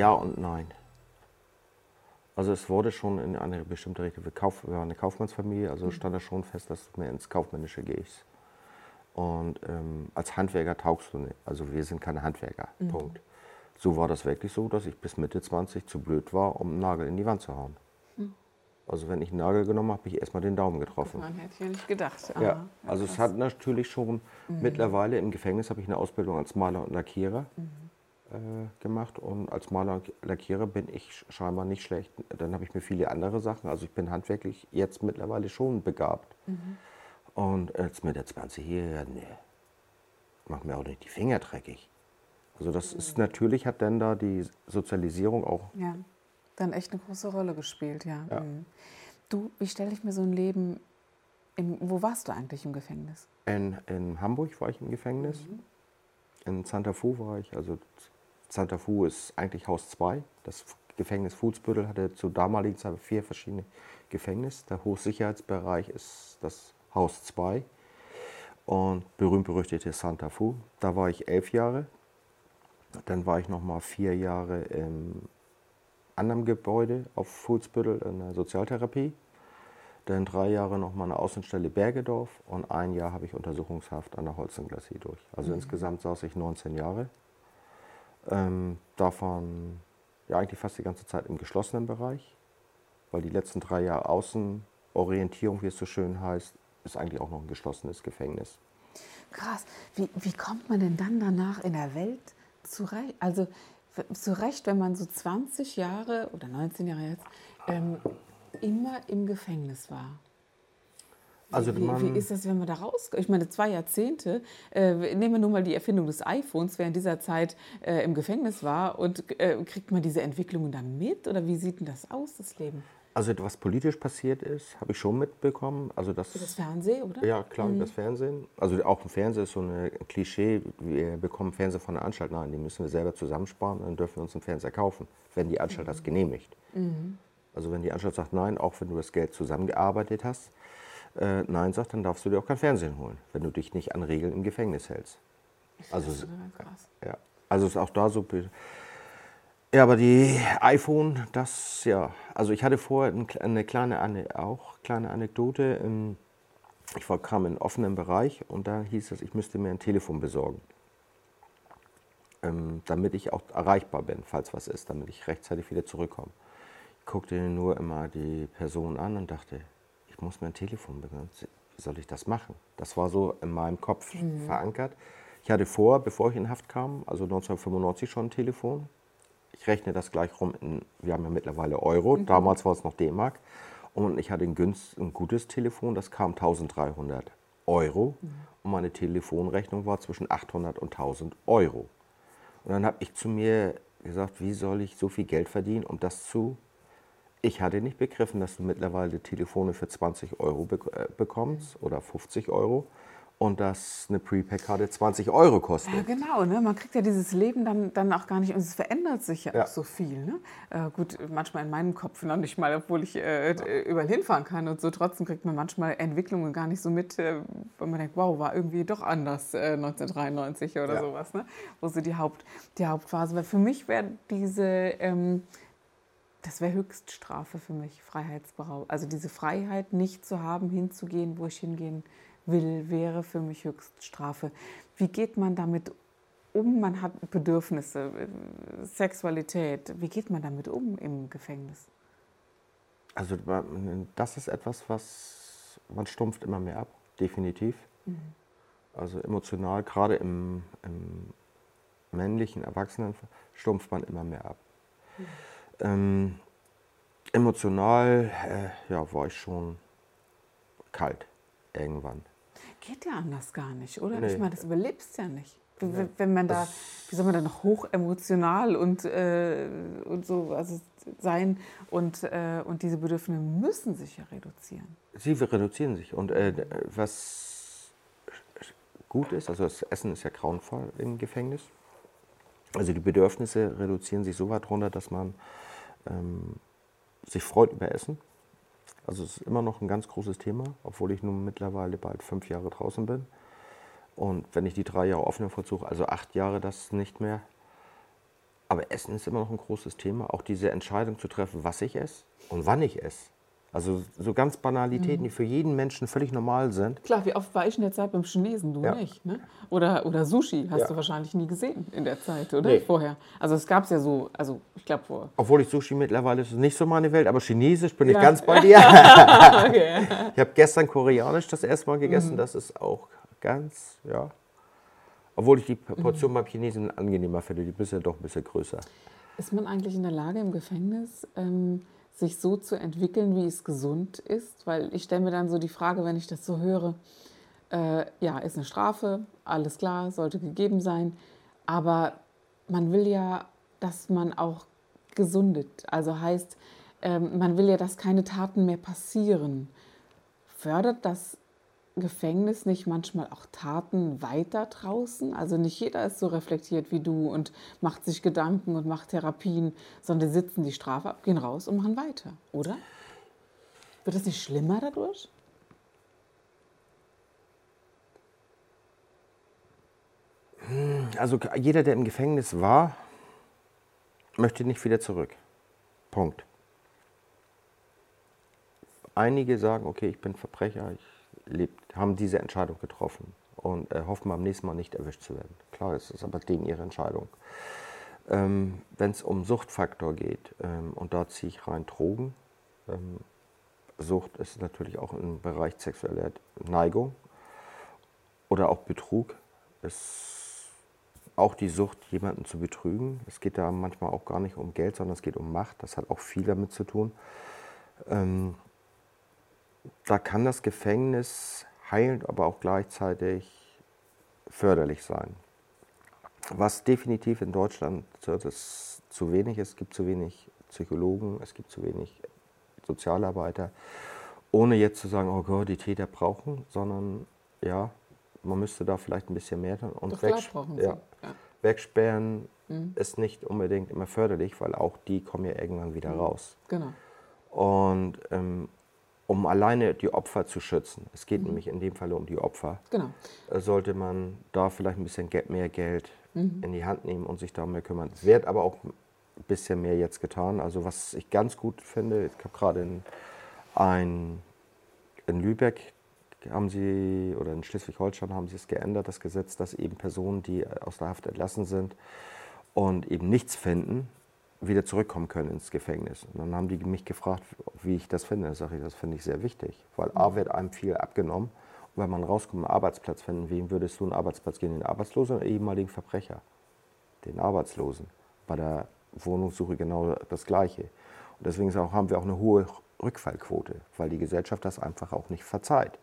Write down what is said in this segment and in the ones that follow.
Ja und nein. Also es wurde schon in eine bestimmte Richtung, wir, Kauf, wir waren eine Kaufmannsfamilie, also stand da schon fest, dass du mehr ins Kaufmännische gehst. Und ähm, als Handwerker taugst du nicht. Also wir sind keine Handwerker, Punkt. So war das wirklich so, dass ich bis Mitte 20 zu blöd war, um einen Nagel in die Wand zu hauen. Also wenn ich einen Nagel genommen habe, habe ich erstmal den Daumen getroffen. Man hätte ja nicht gedacht. Ja, Aha, also es krass. hat natürlich schon, mittlerweile im Gefängnis habe ich eine Ausbildung als Maler und Lackierer äh, gemacht und als Maler und Lackierer bin ich scheinbar nicht schlecht. Dann habe ich mir viele andere Sachen, also ich bin handwerklich jetzt mittlerweile schon begabt. Und jetzt mit der 20 hier, nee, macht mir auch nicht die Finger dreckig. Also das ist natürlich, hat dann da die Sozialisierung auch Ja, dann echt eine große Rolle gespielt, ja. Ja. Mhm. Du, wie stelle ich mir so ein Leben, im, wo warst du eigentlich im Gefängnis? In, in Hamburg war ich im Gefängnis. In Santa Fu war ich. Also Santa Fu ist eigentlich Haus 2. Das Gefängnis Fußbüttel hatte zur damaligen Zeit vier verschiedene Gefängnisse. Der Hochsicherheitsbereich ist das Haus 2. Und berühmt-berüchtigte Santa Fu. Da war ich elf Jahre. Dann war ich noch mal vier Jahre im anderen Gebäude auf Fußbüttel in der Sozialtherapie. Dann drei Jahre noch mal eine Außenstelle Bergedorf und ein Jahr habe ich Untersuchungshaft an der Holzenglassie durch. Also insgesamt saß ich 19 Jahre. Ähm, davon ja eigentlich fast die ganze Zeit im geschlossenen Bereich, weil die letzten drei Jahre Außenorientierung, wie es so schön heißt, ist eigentlich auch noch ein geschlossenes Gefängnis. Krass. Wie, wie kommt man denn dann danach in der Welt zurecht? Also zurecht, wenn man so 20 Jahre oder 19 Jahre jetzt ähm, immer im Gefängnis war. Also wie, wie ist das, wenn man da rauskommt? Ich meine, zwei Jahrzehnte, äh, nehmen wir nur mal die Erfindung des iPhones, wer in dieser Zeit äh, im Gefängnis war und äh, kriegt man diese Entwicklungen dann mit oder wie sieht denn das aus, das Leben? also was politisch passiert ist, habe ich schon mitbekommen. Also das, Das Fernsehen, oder? Ja, klar, das Fernsehen. Also auch im Fernsehen ist so ein Klischee, wir bekommen Fernseher von der Anstalt. Nein, die müssen wir selber zusammensparen, dann dürfen wir uns einen Fernseher kaufen, wenn die Anstalt das genehmigt. Also wenn die Anstalt sagt, nein, auch wenn du das Geld zusammengearbeitet hast, äh, nein sagt, dann darfst du dir auch kein Fernsehen holen, wenn du dich nicht an Regeln im Gefängnis hältst. Also, Ja, krass. ja. also ist auch da so. Ja, aber die iPhone, das ja. Also ich hatte vorher ein, eine kleine, auch kleine Anekdote. ähm, Ich war, kam in einen offenen Bereich und da hieß es, ich müsste mir ein Telefon besorgen. Ähm, damit ich auch erreichbar bin, falls was ist, damit ich rechtzeitig wieder zurückkomme. Ich guckte nur immer die Person an und dachte, ich muss mir ein Telefon. Wie soll ich das machen? Das war so in meinem Kopf verankert. Ich hatte vor, bevor ich in Haft kam, also 1995 schon ein Telefon. Ich rechne das gleich rum in, wir haben ja mittlerweile Euro, damals war es noch D-Mark. Und ich hatte ein, günst, ein gutes Telefon, das kam 1300 Euro. Und meine Telefonrechnung war zwischen 800 und 1000 Euro. Und dann habe ich zu mir gesagt, wie soll ich so viel Geld verdienen, um das zu. Ich hatte nicht begriffen, dass du mittlerweile Telefone für 20 Euro bek äh, bekommst oder 50 Euro und dass eine Prepaid-Karte 20 Euro kostet. Ja, genau. Ne? Man kriegt ja dieses Leben dann, dann auch gar nicht, und es verändert sich ja, Ja. auch so viel. Ne? Äh, gut, manchmal in meinem Kopf noch nicht mal, obwohl ich äh, überall hinfahren kann und so. Trotzdem kriegt man manchmal Entwicklungen gar nicht so mit, äh, wenn man denkt, wow, war irgendwie doch anders äh, 1993 oder Ja. sowas. Ne? Wo so die, Haupt, die Hauptphase war. Für mich wäre diese, ähm, das wäre Höchststrafe für mich, Freiheitsberaubung. Also diese Freiheit nicht zu haben, hinzugehen, wo ich hingehen will, wäre für mich Höchststrafe. Wie geht man damit um? Man hat Bedürfnisse, Sexualität. Wie geht man damit um im Gefängnis? Also das ist etwas, was man stumpft immer mehr ab, definitiv. Also emotional, gerade im, im männlichen Erwachsenen stumpft man immer mehr ab. Ähm, emotional äh, ja, war ich schon kalt irgendwann. Geht ja anders gar nicht, oder? Nee. Ich meine, das überlebst ja nicht. w- wenn man da, wie soll man da noch hoch emotional und, äh, und so also sein und, äh, und diese Bedürfnisse müssen sich ja reduzieren. Sie reduzieren sich. Und äh, was gut ist, also das Essen ist ja grauenvoll im Gefängnis. Also die Bedürfnisse reduzieren sich so weit runter, dass man ähm, sich freut über Essen. Also es ist immer noch ein ganz großes Thema, obwohl ich nun mittlerweile bald fünf Jahre draußen bin. Und wenn ich die drei Jahre offenen Vollzug, also acht Jahre das nicht mehr. Aber Essen ist immer noch ein großes Thema. Auch diese Entscheidung zu treffen, was ich esse und wann ich esse. Also so ganz Banalitäten, die für jeden Menschen völlig normal sind. Klar, wie oft war ich in der Zeit beim Chinesen? Du Ja. nicht, ne? Oder, oder Sushi hast Ja. du wahrscheinlich nie gesehen in der Zeit, oder? Nee. Vorher. Also es gab es ja so, also ich glaube vor. Obwohl ich Sushi mittlerweile ist nicht so meine Welt, aber Chinesisch bin ich Ja. ganz bei dir. Okay. Ich habe gestern Koreanisch das erste Mal gegessen, das ist auch ganz, ja. Obwohl ich die Portion beim Chinesen angenehmer finde, die ist ja doch ein bisschen größer. Ist man eigentlich in der Lage im Gefängnis, ähm, sich so zu entwickeln, wie es gesund ist? Weil ich stelle mir dann so die Frage, wenn ich das so höre, äh, ja, ist eine Strafe, alles klar, sollte gegeben sein, aber man will ja, dass man auch gesundet. Also heißt, ähm, man will ja, dass keine Taten mehr passieren. Fördert das Gefängnis nicht manchmal auch Taten weiter draußen? Also nicht jeder ist so reflektiert wie du und macht sich Gedanken und macht Therapien, sondern sitzen die Strafe ab, gehen raus und machen weiter, oder? Wird es nicht schlimmer dadurch? Also jeder, der im Gefängnis war, möchte nicht wieder zurück. Punkt. Einige sagen, okay, ich bin Verbrecher, ich leb, haben diese Entscheidung getroffen und äh, hoffen beim nächsten Mal nicht erwischt zu werden. Klar, das ist aber denen ihre Entscheidung. Ähm, Wenn es um Suchtfaktor geht, ähm, und da ziehe ich rein Drogen, ähm, Sucht ist natürlich auch im Bereich sexueller Neigung oder auch Betrug. Ist auch die Sucht, jemanden zu betrügen. Es geht da manchmal auch gar nicht um Geld, sondern es geht um Macht. Das hat auch viel damit zu tun. Da kann das Gefängnis heilend, aber auch gleichzeitig förderlich sein. Was definitiv in Deutschland das zu wenig ist, es gibt zu wenig Psychologen, es gibt zu wenig Sozialarbeiter, ohne jetzt zu sagen, oh Gott, die Täter brauchen, sondern ja, man müsste da vielleicht ein bisschen mehr tun. Und wegsp- ja, Ja. wegsperren Mhm. ist nicht unbedingt immer förderlich, weil auch die kommen ja irgendwann wieder raus. Genau. Und ähm, um alleine die Opfer zu schützen, es geht nämlich in dem Fall um die Opfer, Genau. äh, sollte man da vielleicht ein bisschen mehr Geld Mhm. in die Hand nehmen und sich darum mehr kümmern. Es wird aber auch ein bisschen mehr jetzt getan. Also was ich ganz gut finde, ich habe gerade in, ein, in Lübeck haben sie, oder in Schleswig-Holstein haben sie es geändert, das Gesetz, dass eben Personen, die aus der Haft entlassen sind und eben nichts finden, wieder zurückkommen können ins Gefängnis. Und dann haben die mich gefragt, wie ich das finde. Da sage ich, das finde ich sehr wichtig, weil A wird einem viel abgenommen. Und wenn man rauskommt, einen Arbeitsplatz finden, wem würdest du einen Arbeitsplatz geben? Den Arbeitslosen oder ehemaligen Verbrecher? Den Arbeitslosen. Bei der Wohnungssuche genau das Gleiche. Und deswegen auch, haben wir auch eine hohe Rückfallquote, weil die Gesellschaft das einfach auch nicht verzeiht.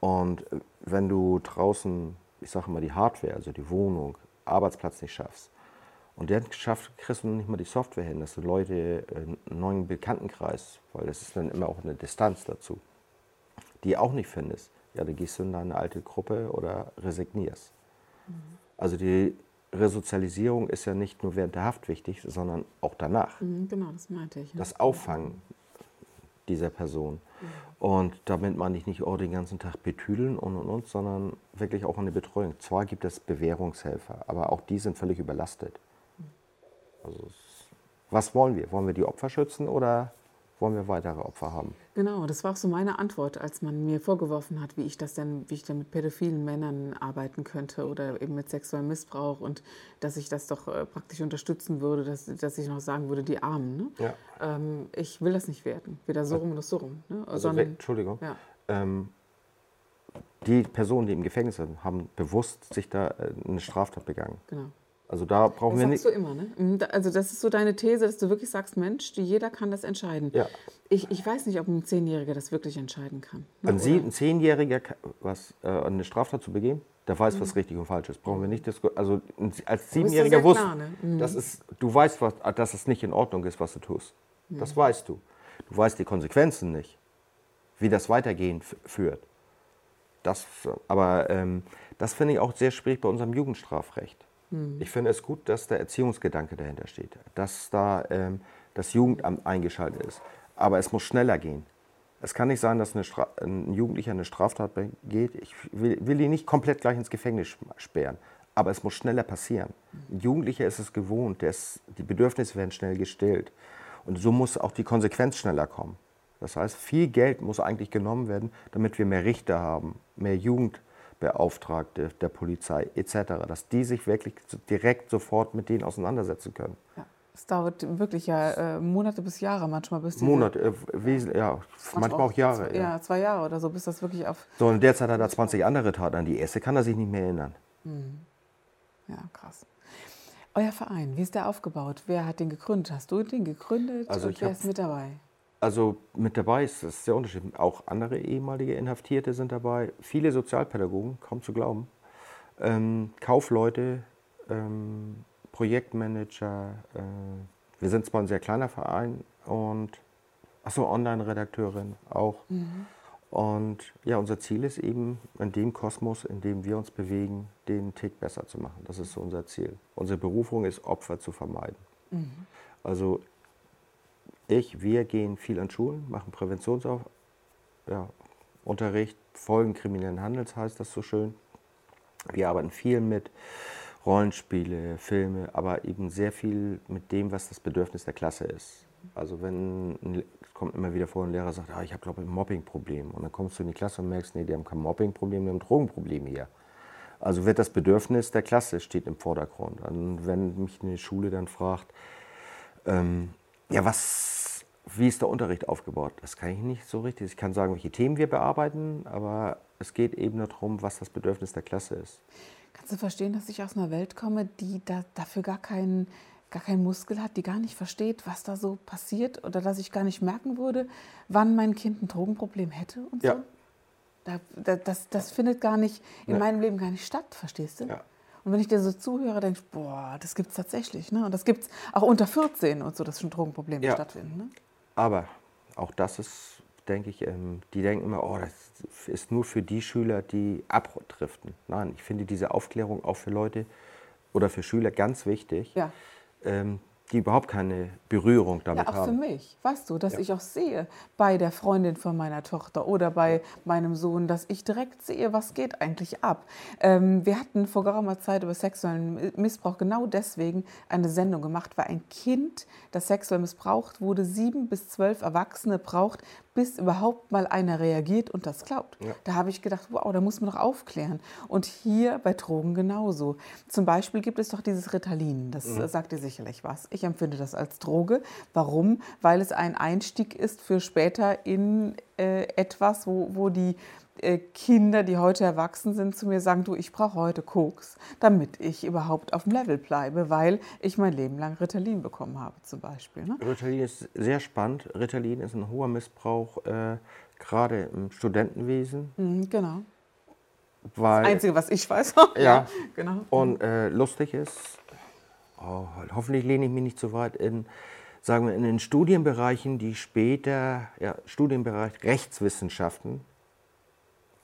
Und wenn du draußen, ich sage immer die Hardware, also die Wohnung, Arbeitsplatz nicht schaffst, und der schafft, kriegst du nicht mal die Software hin, dass du Leute, äh, einen neuen Bekanntenkreis, weil das ist dann immer auch eine Distanz dazu, die auch nicht findest, ja, dann gehst du in deine alte Gruppe oder resignierst. Also die Resozialisierung ist ja nicht nur während der Haft wichtig, sondern auch danach. Mhm, genau, das meinte ich. ja. Das Auffangen dieser Person. Und damit meine ich nicht oh, den ganzen Tag betüdeln und und und, sondern wirklich auch eine Betreuung. Zwar gibt es Bewährungshelfer, aber auch die sind völlig überlastet. Was wollen wir? Wollen wir die Opfer schützen oder wollen wir weitere Opfer haben? Genau, das war auch so meine Antwort, als man mir vorgeworfen hat, wie ich das denn, wie ich denn mit pädophilen Männern arbeiten könnte oder eben mit sexuellem Missbrauch und dass ich das doch äh, praktisch unterstützen würde, dass, dass ich noch sagen würde, die Armen. Ne? Ja. Ähm, ich will das nicht werden, weder so rum noch so rum. Ne? Also, Sondern, Entschuldigung. ja, Ähm, die Personen, die im Gefängnis sind, haben bewusst sich da äh, eine Straftat begangen. genau. Also da brauchen Das wir sagst nicht. du immer, ne? Mhm, Also das ist so deine These, dass du wirklich sagst, Mensch, jeder kann das entscheiden. Ja. Ich, ich weiß nicht, ob ein Zehnjähriger das wirklich entscheiden kann. An Sie, ein Zehnjähriger, was, äh, eine Straftat zu begehen? Der weiß, was richtig und falsch ist. Brauchen wir nicht diskutieren. Also als Siebenjähriger wusste, klar, ne? Mhm. das ist, du weißt, was, dass es nicht in Ordnung ist, was du tust. Das weißt du. Du weißt die Konsequenzen nicht, wie das Weitergehen führt. Das, aber ähm, das finde ich auch sehr schwierig bei unserem Jugendstrafrecht. Ich finde es gut, dass der Erziehungsgedanke dahinter steht, dass da ähm, das Jugendamt eingeschaltet ist. Aber es muss schneller gehen. Es kann nicht sein, dass ein Jugendlicher eine Straftat begeht. Ich will, will ihn nicht komplett gleich ins Gefängnis sperren, aber es muss schneller passieren. Ein Jugendlicher ist es gewohnt, ist, die Bedürfnisse werden schnell gestillt. Und so muss auch die Konsequenz schneller kommen. Das heißt, viel Geld muss eigentlich genommen werden, damit wir mehr Richter haben, mehr Jugendbeauftragte der Polizei etc., dass die sich wirklich direkt sofort mit denen auseinandersetzen können. Ja. Es dauert wirklich ja äh, Monate bis Jahre manchmal, bis Monate, äh, wesen, ja, manchmal auch Jahre. Ja. Ja. zwei Jahre oder so, bis das wirklich auf. So, und derzeit hat er 20 andere Taten. An die erste kann er sich nicht mehr erinnern. Ja, krass. Euer Verein, wie ist der aufgebaut? Wer hat den gegründet? Hast du den gegründet? Also und wer ist mit dabei? Also mit dabei ist das sehr unterschiedlich. Auch andere ehemalige Inhaftierte sind dabei. Viele Sozialpädagogen, kaum zu glauben. Ähm, Kaufleute, ähm, Projektmanager. Äh, wir sind zwar ein sehr kleiner Verein und achso, Online-Redakteurin auch. Und ja, unser Ziel ist eben, in dem Kosmos, in dem wir uns bewegen, den Tick besser zu machen. Das ist so unser Ziel. Unsere Berufung ist, Opfer zu vermeiden. Also ich, wir gehen viel an Schulen, machen Präventionsunterricht, ja, Folgen kriminellen Handels heißt das so schön. Wir arbeiten viel mit Rollenspiele, Filme, aber eben sehr viel mit dem, was das Bedürfnis der Klasse ist. Also wenn, es kommt immer wieder vor, ein Lehrer sagt, ah, ich habe glaube ich ein Mobbingproblem. Und dann kommst du in die Klasse und merkst, nee, die haben kein Mobbingproblem, die haben ein Drogenproblem hier. Also wird das Bedürfnis der Klasse steht im Vordergrund. Und wenn mich eine Schule dann fragt, ähm, ja, was, wie ist der Unterricht aufgebaut? Das kann ich nicht so richtig. Ich kann sagen, welche Themen wir bearbeiten, aber es geht eben darum, was das Bedürfnis der Klasse ist. Kannst du verstehen, dass ich aus einer Welt komme, die da, dafür gar keinen, gar keinen Muskel hat, die gar nicht versteht, was da so passiert oder dass ich gar nicht merken würde, wann mein Kind ein Drogenproblem hätte und Ja. so? Da, da, das, das findet gar nicht in Nee. meinem Leben gar nicht statt, verstehst du? Ja. Und wenn ich dir so zuhöre, denke ich, boah, das gibt es tatsächlich. Ne? Und das gibt es auch unter 14 und so, dass schon Drogenprobleme Ja. stattfinden. Ne? Aber auch das ist, denke ich, ähm, die denken immer, oh, das ist nur für die Schüler, die abdriften. Nein, ich finde diese Aufklärung auch für Leute oder für Schüler ganz wichtig, Ja. ähm, die überhaupt keine Berührung damit Ja, auch für haben. mich, weißt du, dass Ja. ich auch sehe bei der Freundin von meiner Tochter oder bei meinem Sohn, dass ich direkt sehe, was geht eigentlich ab. Ähm, wir hatten vor geraumer Zeit über sexuellen Missbrauch genau deswegen eine Sendung gemacht, weil ein Kind, das sexuell missbraucht wurde, sieben bis zwölf Erwachsene braucht, bis überhaupt mal einer reagiert und das glaubt. Ja. Da habe ich gedacht, wow, da muss man doch aufklären. Und hier bei Drogen genauso. Zum Beispiel gibt es doch dieses Ritalin, das Mhm. sagt dir sicherlich was. Ich empfinde das als Droge. Warum? Weil es ein Einstieg ist für später in äh, etwas, wo, wo die Kinder, die heute erwachsen sind, zu mir sagen, du, ich brauche heute Koks, damit ich überhaupt auf dem Level bleibe, weil ich mein Leben lang Ritalin bekommen habe zum Beispiel. Ne? Ritalin ist sehr spannend. Ritalin ist ein hoher Missbrauch, äh, gerade im Studentenwesen, Mhm, genau. weil Einzige, was ich weiß. Ja. genau. Und äh, lustig ist, oh, hoffentlich lehne ich mich nicht zu weit in, sagen wir, in den Studienbereichen, die später, ja, Studienbereich Rechtswissenschaften,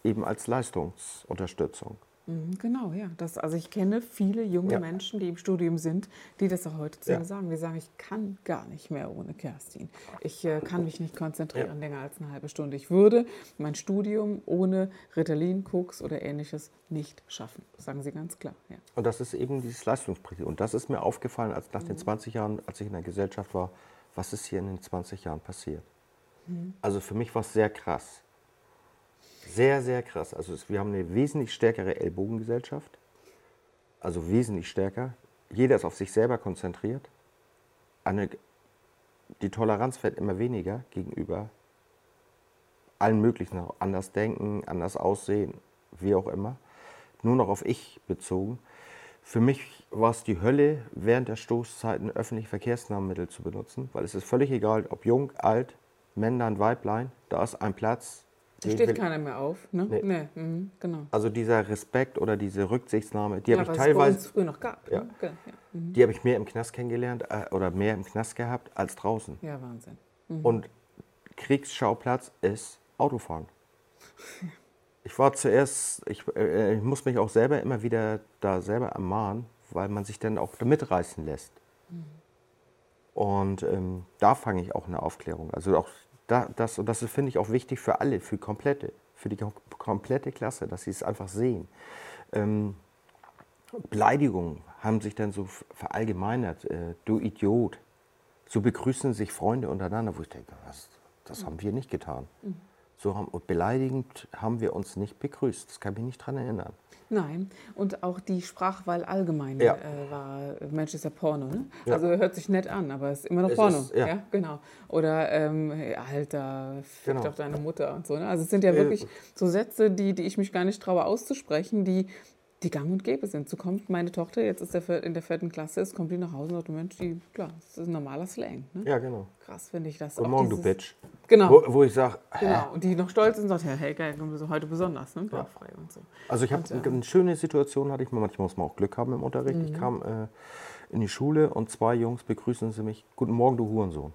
eben als Leistungsunterstützung. Mhm, Genau, ja. Das, also ich kenne viele junge Ja. Menschen, die im Studium sind, die das auch heute zu Ja. mir sagen. Die sagen, ich kann gar nicht mehr ohne Kerstin. Ich äh, kann mich nicht konzentrieren länger als eine halbe Stunde. Ich würde mein Studium ohne Ritalin, Koks oder ähnliches nicht schaffen. Das sagen sie ganz klar. Ja. Und das ist eben dieses Leistungsprinzip. Und das ist mir aufgefallen, als nach den 20 Jahren, als ich in der Gesellschaft war, was ist hier in den 20 Jahren passiert. Also für mich war es sehr krass. Sehr, sehr krass. Also wir haben eine wesentlich stärkere Ellbogengesellschaft. Also wesentlich stärker. Jeder ist auf sich selber konzentriert. Eine, die Toleranz wird immer weniger gegenüber allen möglichen, anders denken, anders aussehen, wie auch immer. Nur noch auf ich bezogen. Für mich war es die Hölle, während der Stoßzeiten öffentliche Verkehrsnahmenmittel zu benutzen, weil es ist völlig egal, ob jung, alt, Männlein, Weiblein, da ist ein Platz, Da steht will- keiner mehr auf, ne? Nee. Nee, mhm, genau. Also dieser Respekt oder diese Rücksichtnahme, die habe ich was es teilweise, früher noch gab. Ja. Ne? Ge- Ja. Mhm. die habe ich mehr im Knast kennengelernt äh, oder mehr im Knast gehabt als draußen. ja, Wahnsinn. Und Kriegsschauplatz ist Autofahren. Ich war zuerst, ich, äh, ich muss mich auch selber immer wieder da selber ermahnen, weil man sich dann auch da mitreißen lässt. Und ähm, da fange ich auch eine Aufklärung. Also auch da, das, und das finde ich auch wichtig für alle, für komplette, für die kom- komplette Klasse, dass sie es einfach sehen. Ähm, Beleidigungen haben sich dann so verallgemeinert. Äh, du Idiot. So begrüßen sich Freunde untereinander, wo ich denke, was, das haben wir nicht getan. So haben, und beleidigend haben wir uns nicht begrüßt. Das kann ich mich nicht daran erinnern. Nein, und auch die Sprachwahl allgemein Ja. äh, war, Mensch, ist ja Porno, ne? Ja. Also hört sich nett an, aber es ist immer noch Es Porno. ist- ja. genau. Oder, ähm, Alter, fick Genau. doch deine Mutter und so. Ne? Also es sind ja Äh, wirklich so Sätze, die, die ich mich gar nicht traue auszusprechen, die, die gang und gäbe sind. So kommt meine Tochter, jetzt ist der vier- in der vierten Klasse, ist, kommt die nach Hause und sagt, Mensch, die, klar, das ist ein normaler Slang. Ne? Ja, genau. Krass finde ich das. Guten Morgen, du dieses- Bitch. Genau. Wo, wo ich sage, Genau, und die noch stolz sind und sagt, hey, geil, du heute besonders, ne? Bauchfrei und so. Also ich habe Und, äh, eine schöne Situation, hatte ich mal, manchmal muss man auch Glück haben im Unterricht. Mhm. Ich kam äh, in die Schule und zwei Jungs begrüßen sie mich, guten Morgen, du Hurensohn.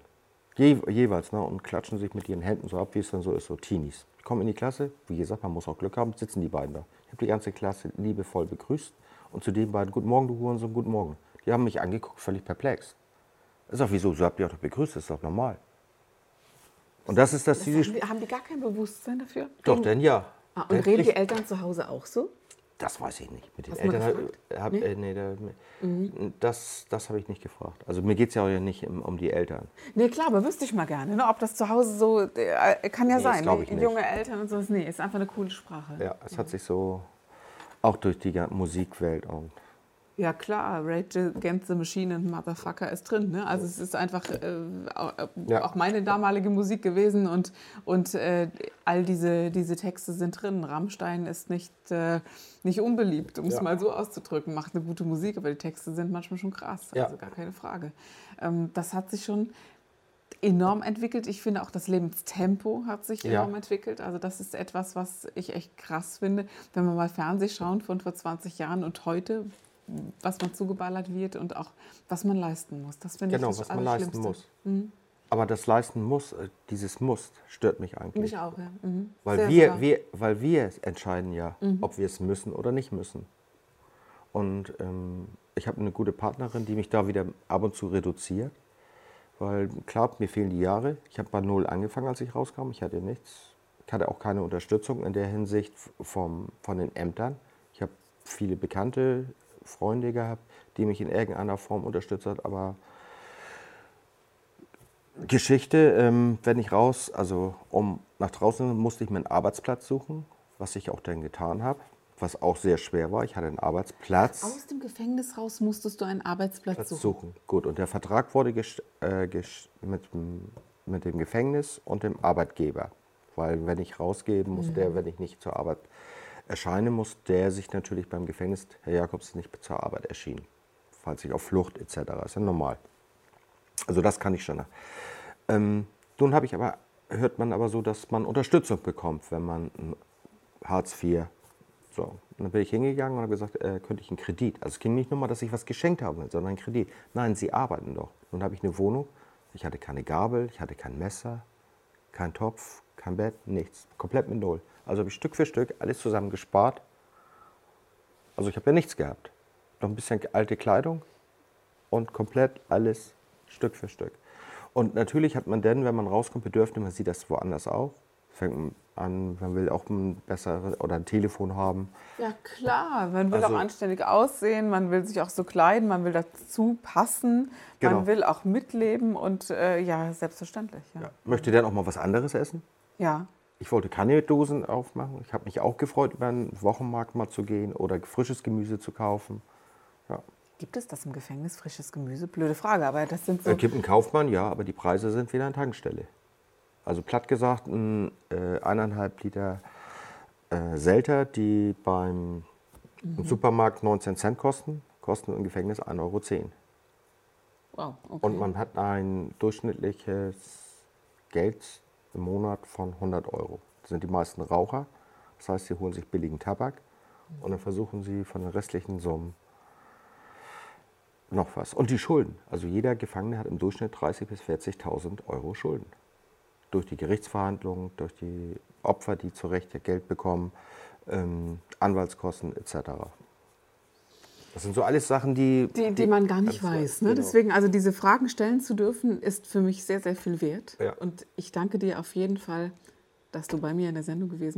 Je, jeweils, ne, und klatschen sich mit ihren Händen so ab, wie es dann so ist, so Teenies. Ich komme in die Klasse, wie gesagt, man muss auch Glück haben, sitzen die beiden da. Ich habe die ganze Klasse liebevoll begrüßt und zu den beiden, guten Morgen, du Hurensohn, guten Morgen. Die haben mich angeguckt, völlig perplex. Ich sag, wieso, so habt ihr auch doch begrüßt, das ist doch normal. Und das ist das, Das haben, die, haben die gar kein Bewusstsein dafür? doch, denn ja. Ah, und reden die Eltern zu Hause auch so? Das weiß ich nicht. Mit den Hast Eltern hab, Nee? äh, nee, da, das, das habe ich nicht gefragt. Also mir geht es ja auch nicht um, um die Eltern. Nee, klar, aber wüsste ich mal gerne, ne? ob das zu Hause so, äh, kann ja Nee, sein, ne? junge Eltern und so, nee, ist einfach eine coole Sprache. Ja, es hat sich so auch durch die Musikwelt und Ja, klar, Rage Against the Machine und Motherfucker ist drin. Ne? Also es ist einfach äh, auch, Ja. auch meine damalige Musik gewesen und, und äh, all diese, diese Texte sind drin. Rammstein ist nicht, äh, nicht unbeliebt, um es Ja. mal so auszudrücken. Macht eine gute Musik, aber die Texte sind manchmal schon krass. Ja. Also gar keine Frage. Ähm, das hat sich schon enorm entwickelt. Ich finde auch das Lebenstempo hat sich Ja. enorm entwickelt. Also das ist etwas, was ich echt krass finde, wenn man mal Fernseh schaut von vor 20 Jahren und heute, was man zugeballert wird und auch was man leisten muss. Das finde genau, ich das was man leisten muss. Aber das leisten muss, äh, dieses Muss, stört mich eigentlich. Mich auch, ja. Mhm. Weil Sehr wir, wir, weil wir entscheiden ja, Mhm. ob wir es müssen oder nicht müssen. Und ähm, ich habe eine gute Partnerin, die mich da wieder ab und zu reduziert. Weil klar, mir fehlen die Jahre. Ich habe bei Null angefangen, als ich rauskam. Ich hatte nichts. Ich hatte auch keine Unterstützung in der Hinsicht vom, von den Ämtern. Ich habe viele bekannte Freunde gehabt, die mich in irgendeiner Form unterstützt hat. Aber Geschichte, ähm, wenn ich raus, also um nach draußen musste ich mir einen Arbeitsplatz suchen, was ich auch dann getan habe, was auch sehr schwer war. Ich hatte einen Arbeitsplatz Aus dem Gefängnis raus musstest du einen Arbeitsplatz Platz suchen. suchen. Gut, und der Vertrag wurde äh, mit, dem- mit dem Gefängnis und dem Arbeitgeber. Weil wenn ich rausgehe, muss der, wenn ich nicht zur Arbeit erscheine, muss der sich natürlich beim Gefängnis, Herr Jakobs, nicht zur Arbeit erschienen. Falls ich auf Flucht etc. Ist ja normal. Also das kann ich schon. Ähm, nun habe ich aber, hört man aber so, dass man Unterstützung bekommt, wenn man Hartz IV. So, und dann bin ich hingegangen und habe gesagt, äh, könnte ich einen Kredit. Also es ging nicht nur mal, dass ich was geschenkt habe, sondern einen Kredit. Nein, Sie arbeiten doch. Nun habe ich eine Wohnung. Ich hatte keine Gabel, ich hatte kein Messer, kein Topf, kein Bett, nichts. Komplett mit Null. Also habe ich Stück für Stück alles zusammen gespart. Also ich habe ja nichts gehabt. Noch ein bisschen alte Kleidung und komplett alles Stück für Stück. Und natürlich hat man dann, wenn man rauskommt, Bedürfnisse, man sieht das woanders auch. Fängt an, man will auch ein besseres oder ein Telefon haben. Ja klar, man will Also- auch anständig aussehen, man will sich auch so kleiden, man will dazu passen, Genau. man will auch mitleben und äh, ja, selbstverständlich. Ja. Ja. Möchte dann auch mal was anderes essen. Ich wollte keine Dosen aufmachen. Ich habe mich auch gefreut, über einen Wochenmarkt mal zu gehen oder frisches Gemüse zu kaufen. Ja. Gibt es das im Gefängnis, frisches Gemüse? Blöde Frage, aber das sind so. Es gibt einen Kaufmann, ja, aber die Preise sind wieder an Tankstelle. Also platt gesagt, ein äh, eineinhalb Liter äh, Selter, die beim im Supermarkt 19 Cent kosten, kosten im Gefängnis 1,10 Euro. Wow, okay. Und man hat ein durchschnittliches Geld im Monat von 100 Euro. sind die meisten Raucher. Das heißt, sie holen sich billigen Tabak und dann versuchen sie von den restlichen Summen noch was. Und die Schulden. Also jeder Gefangene hat im Durchschnitt 30.000 bis 40.000 Euro Schulden. Durch die Gerichtsverhandlungen, durch die Opfer, die zu Recht Geld bekommen, ähm, Anwaltskosten etc. Das sind so alles Sachen, die. Die, die man gar nicht weiß. Ne? Genau. Deswegen, also diese Fragen stellen zu dürfen, ist für mich sehr, sehr viel wert. Ja. Und ich danke dir auf jeden Fall, dass du bei mir in der Sendung gewesen bist.